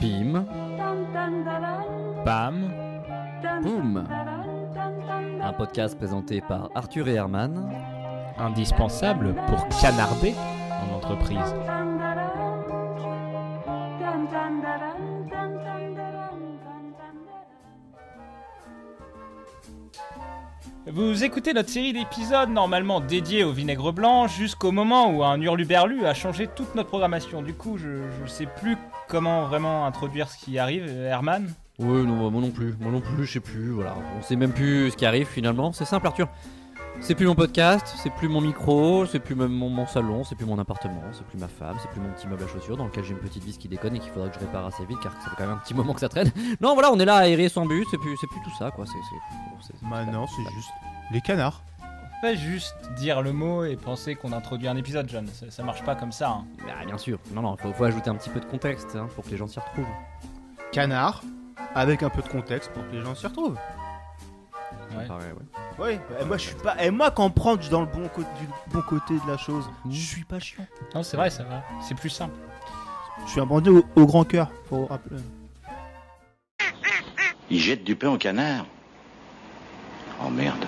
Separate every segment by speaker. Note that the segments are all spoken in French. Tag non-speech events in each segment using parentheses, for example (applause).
Speaker 1: Pim.
Speaker 2: Bam.
Speaker 1: Boum. Un podcast présenté par Arthur et Herman.
Speaker 2: Indispensable pour canarder en entreprise. Vous écoutez notre série d'épisodes normalement dédiés au vinaigre blanc jusqu'au moment où un hurluberlu a changé toute notre programmation. Du coup, je ne sais plus comment vraiment introduire ce qui arrive. Herman?
Speaker 1: Oui, non, moi non plus. Moi non plus, je sais plus. Voilà. On sait même plus ce qui arrive finalement. C'est simple, Arthur. C'est plus mon podcast, c'est plus mon micro, c'est plus même mon, mon salon, c'est plus mon appartement, c'est plus ma femme, c'est plus mon petit meuble à chaussures dans lequel j'ai une petite vis qui déconne et qu'il faudrait que je répare assez vite car ça fait quand même un petit moment que ça traîne. (laughs) Non, voilà, on est là aéré sans but, c'est plus, c'est plus tout ça quoi. C'est, c'est, c'est-
Speaker 3: Bah non, c'est juste les canards.
Speaker 2: Pas juste dire le mot et penser qu'on introduit un épisode, John. Ça, ça marche pas comme ça. hein.
Speaker 1: Bah, bien sûr. Non, non, faut, faut ajouter un petit peu de contexte hein, pour que les gens s'y retrouvent.
Speaker 3: Canard, avec un peu de contexte pour que les gens s'y retrouvent.
Speaker 2: Ouais.
Speaker 1: Pareil, ouais.
Speaker 3: Oui, et moi je suis pas. Et moi quand prendre dans le bon, côté du bon côté de la chose,
Speaker 1: Mmh.
Speaker 3: je suis pas chiant.
Speaker 2: Non, c'est vrai, ça va. C'est plus simple.
Speaker 3: Je suis un bandit au, au grand cœur, faut rappeler.
Speaker 4: Il jette du pain au canard. Oh merde.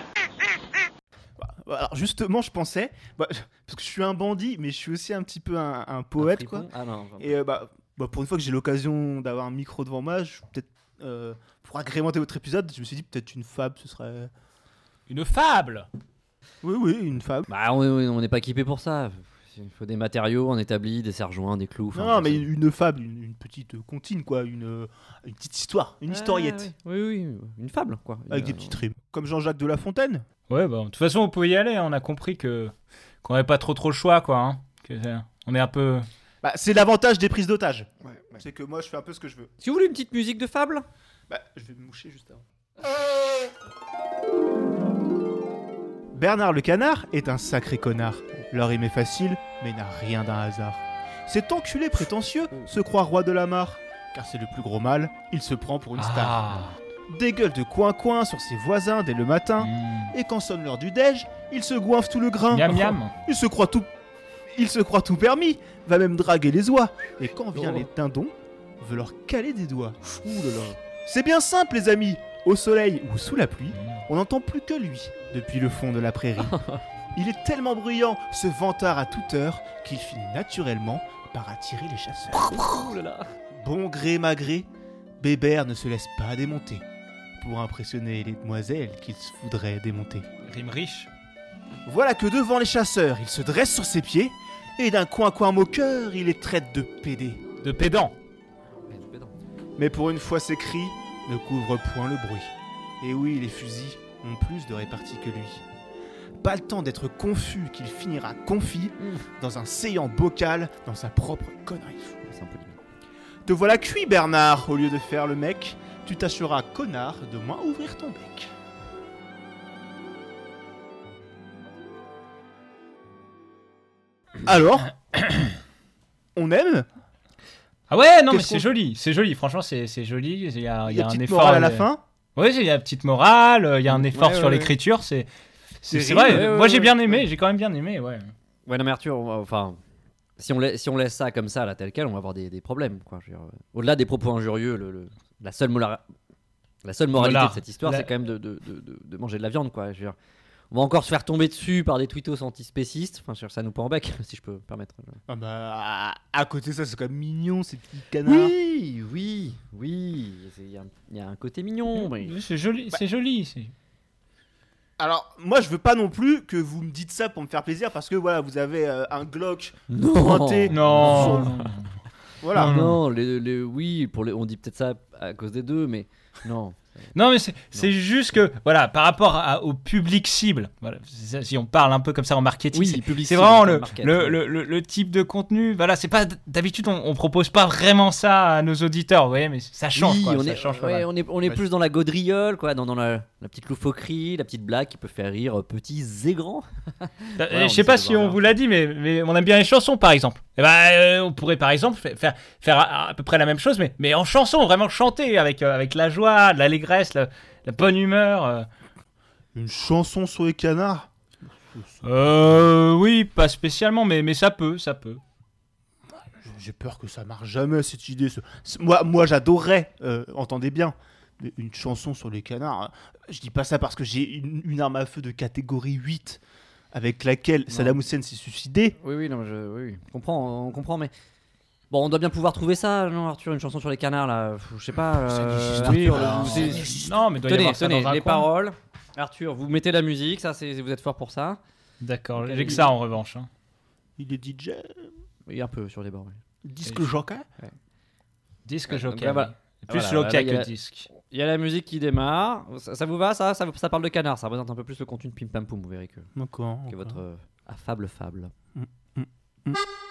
Speaker 3: Bah, Alors justement, je pensais, bah, (laughs) parce que je suis un bandit, mais je suis aussi un petit peu un, un poète
Speaker 1: Un
Speaker 3: quoi.
Speaker 1: Ah non.
Speaker 3: Et euh, bah, bah, pour une fois que j'ai l'occasion d'avoir un micro devant moi, je peut-être euh, pour agrémenter votre épisode, je me suis dit peut-être une fable, ce serait.
Speaker 2: Une fable
Speaker 3: Oui, oui, une fable.
Speaker 1: Bah, on on n'est pas équipé pour ça. Il faut des matériaux, on établit, des serre-joints, des clous.
Speaker 3: non, mais une fable, une, une petite comptine quoi, une, euh, une petite histoire, une
Speaker 1: Ouais,
Speaker 3: historiette.
Speaker 1: ouais, Oui, oui, une fable quoi.
Speaker 3: Avec des petites rimes. Comme Jean-Jacques de La Fontaine.
Speaker 2: Ouais, bah, de toute façon, on pouvait y aller. hein. On a compris que qu'on n'avait pas trop trop le choix, quoi. hein. Que, euh, on est un peu.
Speaker 3: Bah, c'est l'avantage des prises d'otages. C'est que moi, je fais un peu ce que je veux.
Speaker 1: Si vous voulez une petite musique de fable
Speaker 3: Bah, je vais me moucher juste avant. Bernard le canard est un sacré connard. Leur rime est facile, mais n'a rien d'un hasard. Cet enculé prétentieux se croit roi de la mare. Car c'est le plus gros mal, il se prend pour une star.
Speaker 2: Ah.
Speaker 3: Des gueules de coin-coin sur ses voisins dès le matin.
Speaker 2: Mmh.
Speaker 3: Et quand sonne l'heure du déj, il se goinfre tout le grain.
Speaker 2: Miam miam.
Speaker 3: Il se croit tout. Il se croit tout permis, va même draguer les oies. Et quand vient
Speaker 1: Oh.
Speaker 3: les dindons, veut leur caler des doigts. C'est bien simple, les amis. Au soleil ou sous la pluie, on n'entend plus que lui depuis le fond de la prairie. (laughs) Il est tellement bruyant, ce vantard à toute heure, qu'il finit naturellement par attirer les chasseurs. Bon gré malgré, Bébert ne se laisse pas démonter pour impressionner les demoiselles qu'il se voudrait démonter.
Speaker 2: Rime riche.
Speaker 3: Voilà que devant les chasseurs, il se dresse sur ses pieds, et d'un coin-coin moqueur, il les traite de pédés.
Speaker 2: De pédant.
Speaker 3: Mais pour une fois, ses cris ne couvrent point le bruit. Et oui, les fusils ont plus de répartie que lui. Pas le temps d'être confus qu'il finira confit dans un séant bocal dans sa propre connerie. Te voilà cuit, Bernard, au lieu de faire le mec, tu tâcheras, connard, de moins ouvrir ton bec. Alors (coughs) On aime
Speaker 2: Ah ouais, non, mais c'est joli. C'est joli. Franchement, c'est c'est joli. Il y a, il
Speaker 3: Il
Speaker 2: y a un
Speaker 3: petite
Speaker 2: effort.
Speaker 3: morale à la fin
Speaker 2: Oui, il y a une petite morale. Il y a un effort
Speaker 1: Ouais,
Speaker 2: sur l'écriture. C'est. C'est vrai,
Speaker 1: ouais, ouais,
Speaker 2: moi j'ai bien
Speaker 1: ouais.
Speaker 2: aimé, j'ai quand même bien aimé, ouais.
Speaker 1: Ouais, non, mais Arthur, enfin, si on, laisse, si on laisse ça comme ça, là, tel quel, on va avoir des, des problèmes. Euh, Au-delà des propos injurieux, le, le- la, seule la seule moralité
Speaker 2: Voilà.
Speaker 1: de cette histoire,
Speaker 2: La-
Speaker 1: c'est quand même de, de- de- de- de manger de la viande. Quoi. Je veux dire, on va encore se faire tomber dessus par des tweetos antispécistes. Enfin, dire, ça nous prend en bec, (laughs) si je peux me permettre.
Speaker 3: Ah bah, à- côté de ça, c'est quand même mignon, ces petits canards.
Speaker 1: Oui, oui, oui. Il y, a un- il y a un côté mignon. mais-
Speaker 2: C'est joli, c'est joli. c'est-
Speaker 3: Alors, moi, je veux pas non plus que vous me dites ça pour me faire plaisir, parce que voilà, vous avez euh, un Glock
Speaker 1: Non,
Speaker 3: pointé.
Speaker 2: Non.
Speaker 3: Voilà.
Speaker 2: Non,
Speaker 1: non, les, les- oui, pour les, on dit peut-être ça à cause des deux, mais non.
Speaker 2: Non, mais c'est juste que, voilà, par rapport à- au public cible, voilà, si on parle un peu comme ça en marketing, c'est- vraiment le,
Speaker 1: market,
Speaker 2: le,
Speaker 1: ouais.
Speaker 2: le, le- le type de contenu. Voilà, c'est pas d'habitude on, on propose pas vraiment ça à nos auditeurs, vous voyez, mais ça change.
Speaker 1: oui,
Speaker 2: quoi,
Speaker 1: on
Speaker 2: ça
Speaker 1: est,
Speaker 2: change
Speaker 1: ouais, on est, on est
Speaker 3: Ouais.
Speaker 1: plus dans la gaudriole, quoi, dans, dans la, la petite loufoquerie, la petite blague qui peut faire rire euh, petits et grands. (laughs) Ouais, on
Speaker 2: je sais pas si on vous l'a dit, mais, mais on aime bien les chansons, par exemple. Eh ben, euh, on pourrait, par exemple, fa- faire, faire à, à peu près la même chose, mais, mais en chanson, vraiment chanter avec, euh, avec la joie, l'allégresse, la, la bonne humeur. euh.
Speaker 3: Une chanson sur les canards?
Speaker 2: Euh, oui, pas spécialement, mais, mais ça peut, ça peut.
Speaker 3: J'ai peur que ça marche jamais cette idée. ce- ce- Moi, moi j'adorerais, euh, entendez bien, une chanson sur les canards. Je dis pas ça parce que j'ai une, une arme à feu de catégorie 8 avec laquelle Saddam Hussein s'est suicidé.
Speaker 1: Oui, oui, non, mais je, oui, oui. On comprend, on comprend, mais. Bon, on doit bien pouvoir trouver ça, non, Arthur, une chanson sur les canards, là. Je sais pas. euh, Arthur,
Speaker 2: Non, mais il doit y
Speaker 1: Tenez,
Speaker 2: avoir ça
Speaker 1: tenez,
Speaker 2: dans un
Speaker 1: les
Speaker 2: coin.
Speaker 1: paroles. Arthur, vous mettez la musique, ça, c'est, vous êtes fort pour ça.
Speaker 2: D'accord, j'ai
Speaker 1: il-
Speaker 2: que ça en revanche. hein.
Speaker 3: Il est DJ,
Speaker 1: Et un peu sur les bords. oui.
Speaker 3: disque
Speaker 2: Et-
Speaker 3: jockey.
Speaker 2: Disque
Speaker 1: voilà.
Speaker 2: oui. Plus
Speaker 1: Voilà, il y
Speaker 2: que
Speaker 1: a-
Speaker 2: disque.
Speaker 1: Il y a la musique qui démarre. Ça, ça vous va, ça, ça Ça parle de canard, ça représente un peu plus le contenu de Pim Pam Poum, vous verrez que,
Speaker 3: D'accord.
Speaker 1: que votre euh, affable fable.
Speaker 3: Allez sur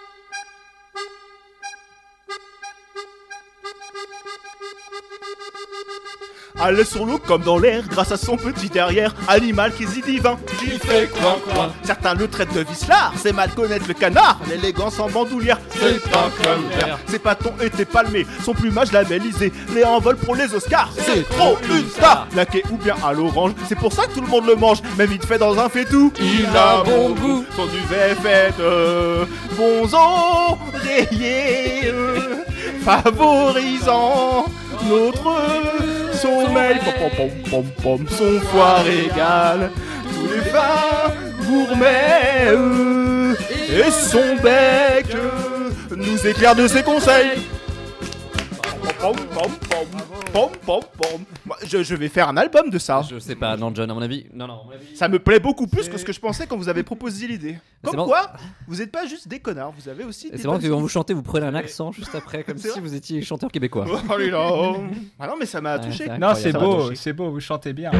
Speaker 3: l'eau comme dans l'air, grâce à son petit derrière, animal quasi divin. Il fait quoi quoi Certains le traitent de vicelard, c'est mal connaître le canard, l'élégance en bandoulière. C'est pas comme l'air. Ses patons étaient palmés, son plumage labellisé, les envols pour les Oscars. C'est trop une star, laqué ou bien à l'orange, c'est pour ça que tout le monde le mange, mais vite fait dans un faitout. Il a bon goût, son duvet fait de bons oreillers, euh, favorisant notre sommeil. Pom, pom, pom, son foie régale tous les vins gourmets euh, et son bec euh, nous éclaire de ses conseils. Pom, pom, pom. Moi, Je, je vais faire un album de ça.
Speaker 1: Je sais pas, non, John, à mon avis. Non, non, à mon avis.
Speaker 3: Ça me plaît beaucoup plus que ce que je pensais quand vous avez proposé l'idée.
Speaker 1: C'est
Speaker 3: Comme
Speaker 1: bon.
Speaker 3: quoi, vous n'êtes pas juste des connards, vous avez aussi des
Speaker 1: C'est marrant que quand vous chantez, vous prenez un accent juste après, comme (laughs)
Speaker 3: C'est
Speaker 1: si
Speaker 3: vrai
Speaker 1: vous étiez chanteur québécois.
Speaker 3: Oh là là. (laughs) Ah non mais ça m'a
Speaker 1: Ouais,
Speaker 3: touché.
Speaker 1: c'est vrai.
Speaker 2: Non, c'est
Speaker 1: Incroyable.
Speaker 2: beau, c'est beau, vous chantez bien.